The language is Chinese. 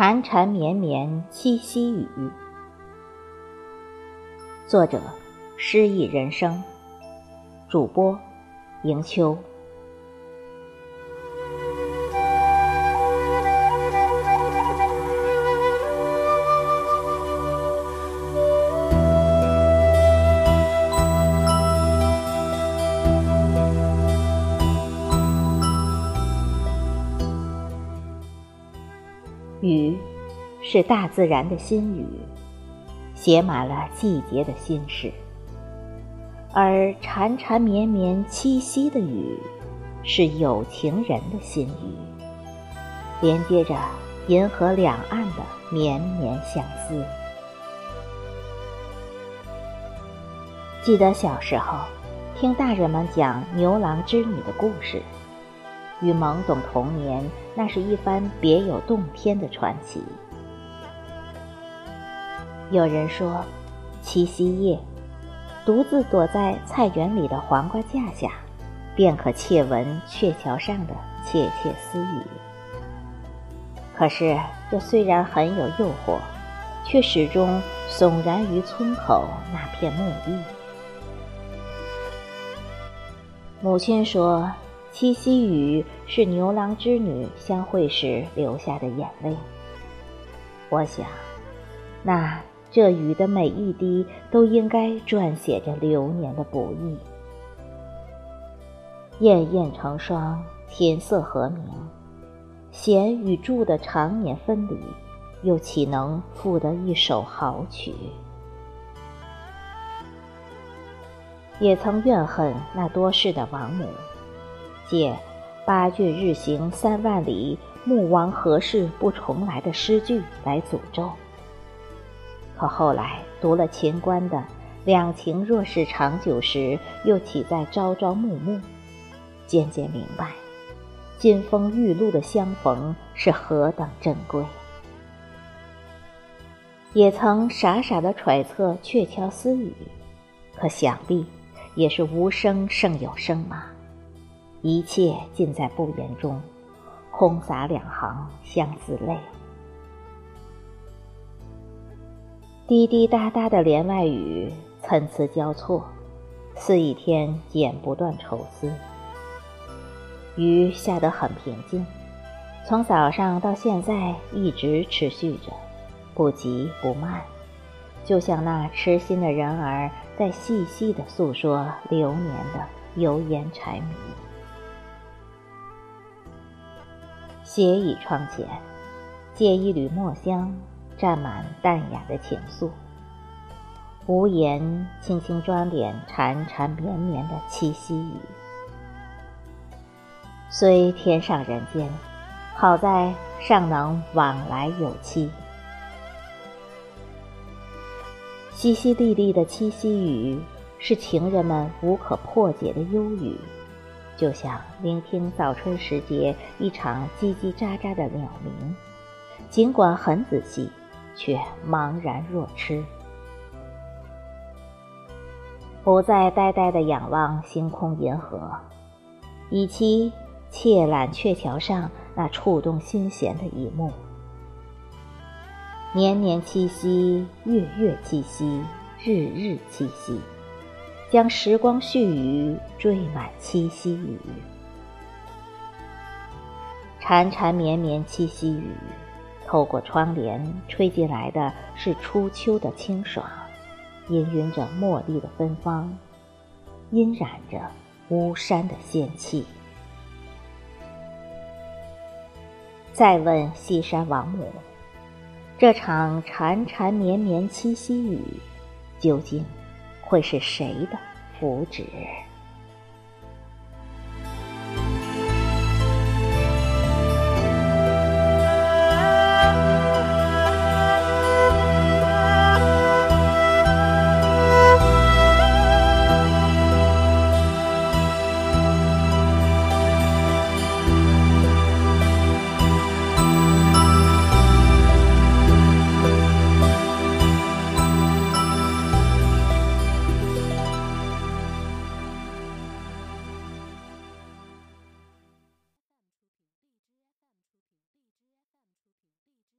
缠缠绵绵七夕雨，作者：诗意人生，主播：迎秋。雨，是大自然的心语，写满了季节的心事；而缠缠绵绵七夕的雨，是有情人的心语，连接着银河两岸的绵绵相思。记得小时候，听大人们讲牛郎织女的故事。与懵懂童年，那是一番别有洞天的传奇。有人说，七夕夜，独自躲在菜园里的黄瓜架下，便可窃闻鹊桥上的窃窃私语。可是，这虽然很有诱惑，却始终悚然于村口那片木地。母亲说。七夕雨是牛郎织女相会时流下的眼泪。我想，那这雨的每一滴都应该撰写着流年的不易。燕燕成双，天色和明，弦与柱的常年分离，又岂能赋得一首好曲？也曾怨恨那多事的王母。借“八骏日行三万里，穆王何事不重来”的诗句来诅咒。可后来读了秦观的“两情若是长久时，又岂在朝朝暮暮”，渐渐明白，金风玉露的相逢是何等珍贵。也曾傻傻的揣测鹊桥私语，可想必也是无声胜有声嘛。一切尽在不言中，空洒两行相思泪。滴滴答答的帘外雨，参差交错，似一天剪不断愁思。雨下得很平静，从早上到现在一直持续着，不急不慢，就像那痴心的人儿在细细的诉说流年的油盐柴米。斜倚窗前，借一缕墨香，蘸满淡雅的情愫。无言，轻轻装点缠缠绵绵的七夕雨。虽天上人间，好在尚能往来有期。淅淅沥沥的七夕雨，是情人们无可破解的忧郁。就像聆听早春时节一场叽叽喳喳的鸟鸣，尽管很仔细，却茫然若痴。不再呆呆地仰望星空银河，以期窃览鹊桥上那触动心弦的一幕。年年七夕，月月七夕，日日七夕。将时光絮语缀满七夕雨，缠缠绵绵七夕雨，透过窗帘吹进来的是初秋的清爽，氤氲着茉莉的芬芳，晕染着巫山的仙气。再问西山王母，这场缠缠绵绵七夕雨，究竟？会是谁的福祉？